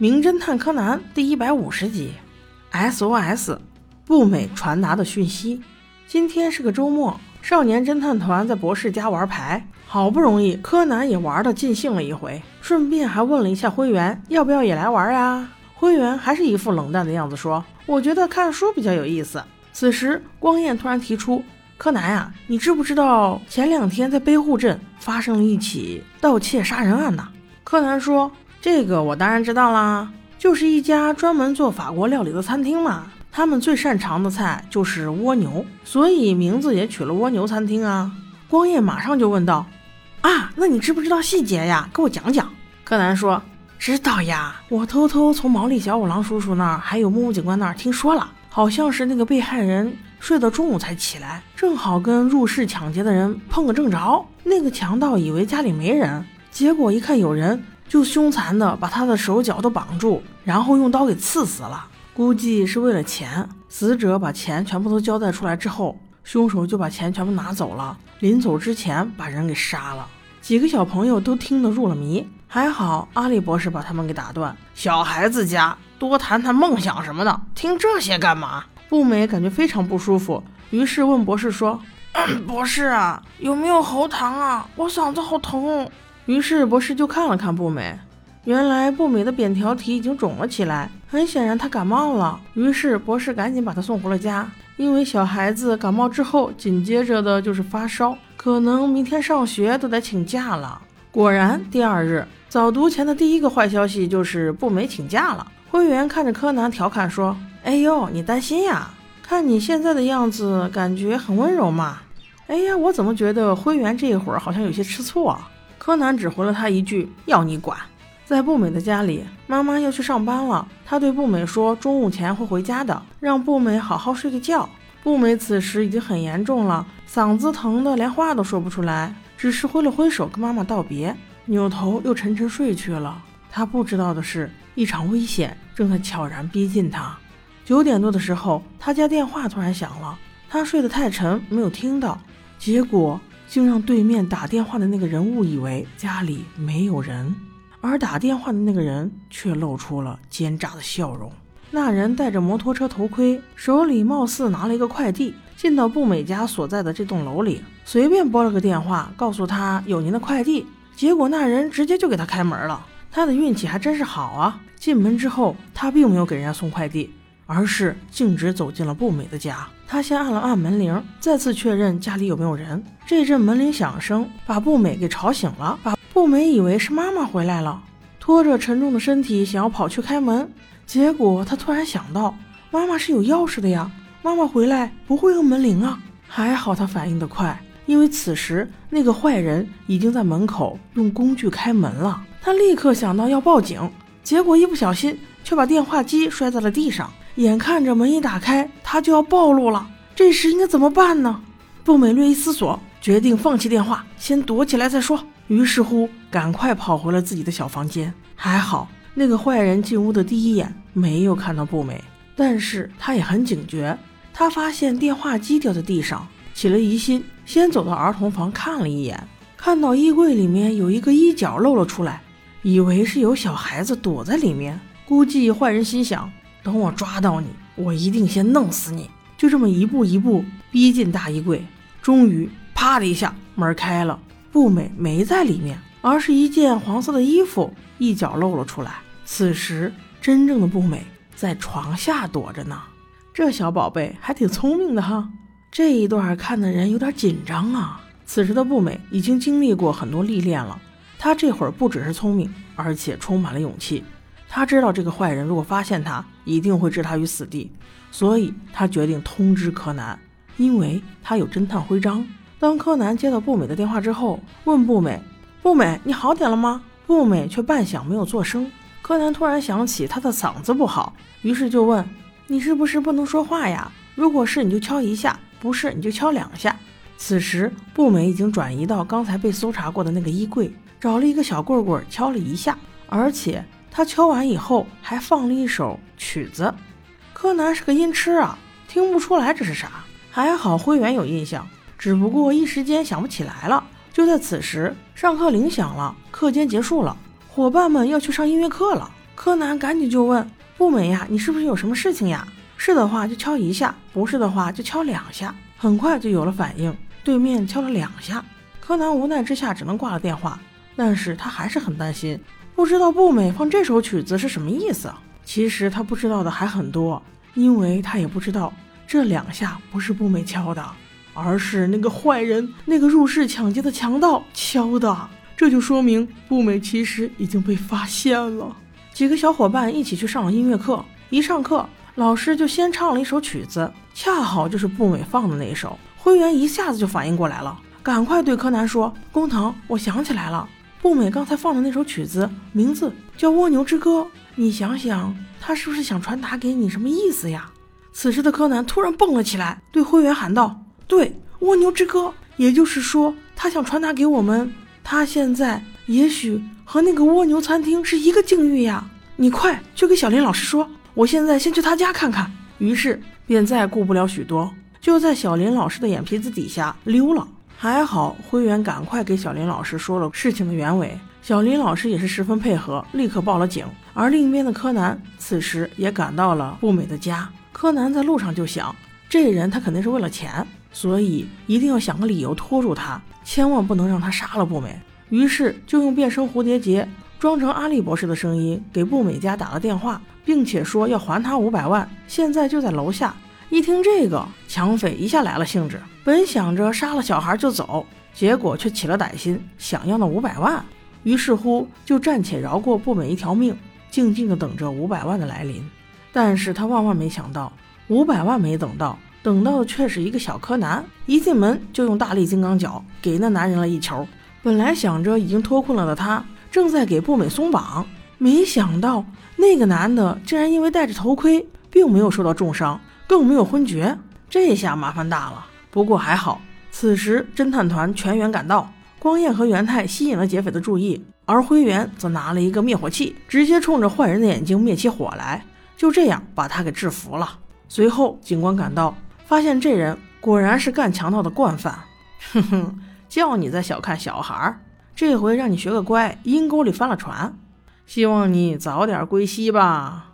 名侦探柯南》第一百五十集，SOS，不美传达的讯息。今天是个周末，少年侦探团在博士家玩牌，好不容易柯南也玩的尽兴了一回，顺便还问了一下灰原要不要也来玩呀。灰原还是一副冷淡的样子，说：“我觉得看书比较有意思。”此时光彦突然提出：“柯南呀，你知不知道前两天在北户镇发生了一起盗窃杀人案呢？”柯南说。这个我当然知道啦，就是一家专门做法国料理的餐厅嘛。他们最擅长的菜就是蜗牛，所以名字也取了蜗牛餐厅啊。光彦马上就问道：“啊，那你知不知道细节呀？给我讲讲。”柯南说：“知道呀，我偷偷从毛利小五郎叔叔那儿，还有木木警官那儿听说了，好像是那个被害人睡到中午才起来，正好跟入室抢劫的人碰个正着。那个强盗以为家里没人，结果一看有人。”就凶残的把他的手脚都绑住，然后用刀给刺死了。估计是为了钱。死者把钱全部都交代出来之后，凶手就把钱全部拿走了。临走之前把人给杀了。几个小朋友都听得入了迷。还好阿笠博士把他们给打断。小孩子家多谈谈梦想什么的，听这些干嘛？步美感觉非常不舒服，于是问博士说：“博士啊，有没有喉糖啊？我嗓子好疼。”于是博士就看了看步美，原来步美的扁桃体已经肿了起来，很显然她感冒了。于是博士赶紧把她送回了家，因为小孩子感冒之后紧接着的就是发烧，可能明天上学都得请假了。果然，第二日早读前的第一个坏消息就是步美请假了。灰原看着柯南调侃说：“哎呦，你担心呀？看你现在的样子，感觉很温柔嘛。”哎呀，我怎么觉得灰原这一会儿好像有些吃醋啊？柯南只回了他一句：“要你管。”在步美的家里，妈妈要去上班了。他对步美说：“中午前会回家的，让步美好好睡个觉。”步美此时已经很严重了，嗓子疼的连话都说不出来，只是挥了挥手跟妈妈道别，扭头又沉沉睡去了。他不知道的是，一场危险正在悄然逼近他。九点多的时候，他家电话突然响了，他睡得太沉，没有听到，结果。竟让对面打电话的那个人误以为家里没有人，而打电话的那个人却露出了奸诈的笑容。那人戴着摩托车头盔，手里貌似拿了一个快递，进到步美家所在的这栋楼里，随便拨了个电话，告诉他有您的快递。结果那人直接就给他开门了，他的运气还真是好啊！进门之后，他并没有给人家送快递。而是径直走进了步美的家。他先按了按门铃，再次确认家里有没有人。这阵门铃响声把步美给吵醒了，把步美以为是妈妈回来了，拖着沉重的身体想要跑去开门。结果他突然想到，妈妈是有钥匙的呀，妈妈回来不会用门铃啊。还好他反应得快，因为此时那个坏人已经在门口用工具开门了。他立刻想到要报警，结果一不小心却把电话机摔在了地上。眼看着门一打开，他就要暴露了。这时应该怎么办呢？步美略一思索，决定放弃电话，先躲起来再说。于是乎，赶快跑回了自己的小房间。还好，那个坏人进屋的第一眼没有看到步美，但是他也很警觉。他发现电话机掉在地上，起了疑心，先走到儿童房看了一眼，看到衣柜里面有一个衣角露了出来，以为是有小孩子躲在里面。估计坏人心想。等我抓到你，我一定先弄死你！就这么一步一步逼近大衣柜，终于啪的一下，门开了。步美没在里面，而是一件黄色的衣服一角露了出来。此时，真正的步美在床下躲着呢。这小宝贝还挺聪明的哈。这一段看的人有点紧张啊。此时的步美已经经历过很多历练了，她这会儿不只是聪明，而且充满了勇气。他知道这个坏人如果发现他，一定会置他于死地，所以他决定通知柯南，因为他有侦探徽章。当柯南接到步美的电话之后，问步美：“步美，你好点了吗？”步美却半晌没有作声。柯南突然想起他的嗓子不好，于是就问：“你是不是不能说话呀？如果是，你就敲一下；不是，你就敲两下。”此时，步美已经转移到刚才被搜查过的那个衣柜，找了一个小棍棍敲了一下，而且。他敲完以后，还放了一首曲子。柯南是个音痴啊，听不出来这是啥。还好灰原有印象，只不过一时间想不起来了。就在此时，上课铃响了，课间结束了，伙伴们要去上音乐课了。柯南赶紧就问步美呀：“你是不是有什么事情呀？是的话就敲一下，不是的话就敲两下。”很快就有了反应，对面敲了两下。柯南无奈之下只能挂了电话，但是他还是很担心，不知道步美放这首曲子是什么意思。其实他不知道的还很多，因为他也不知道这两下不是步美敲的，而是那个坏人、那个入室抢劫的强盗敲的。这就说明步美其实已经被发现了。几个小伙伴一起去上了音乐课，一上课，老师就先唱了一首曲子，恰好就是步美放的那一首。灰原一下子就反应过来了，赶快对柯南说：“工藤，我想起来了，步美刚才放的那首曲子名字叫《蜗牛之歌》，你想想，他是不是想传达给你什么意思呀？”此时的柯南突然蹦了起来，对灰原喊道：“对，《蜗牛之歌》，也就是说，他想传达给我们，他现在也许……”和那个蜗牛餐厅是一个境遇呀！你快去给小林老师说，我现在先去他家看看。于是便再顾不了许多，就在小林老师的眼皮子底下溜了。还好灰原赶快给小林老师说了事情的原委，小林老师也是十分配合，立刻报了警。而另一边的柯南此时也赶到了步美的家。柯南在路上就想，这人他肯定是为了钱，所以一定要想个理由拖住他，千万不能让他杀了步美。于是就用变身蝴蝶结装成阿笠博士的声音给步美家打了电话，并且说要还他五百万，现在就在楼下。一听这个，抢匪一下来了兴致，本想着杀了小孩就走，结果却起了歹心，想要那五百万。于是乎就暂且饶过步美一条命，静静的等着五百万的来临。但是他万万没想到，五百万没等到，等到的却是一个小柯南，一进门就用大力金刚脚给那男人了一球。本来想着已经脱困了的他，正在给步美松绑，没想到那个男的竟然因为戴着头盔，并没有受到重伤，更没有昏厥。这下麻烦大了。不过还好，此时侦探团全员赶到，光彦和元太吸引了劫匪的注意，而灰原则拿了一个灭火器，直接冲着坏人的眼睛灭起火来，就这样把他给制服了。随后警官赶到，发现这人果然是干强盗的惯犯。哼哼。叫你再小看小孩儿，这回让你学个乖，阴沟里翻了船。希望你早点归西吧。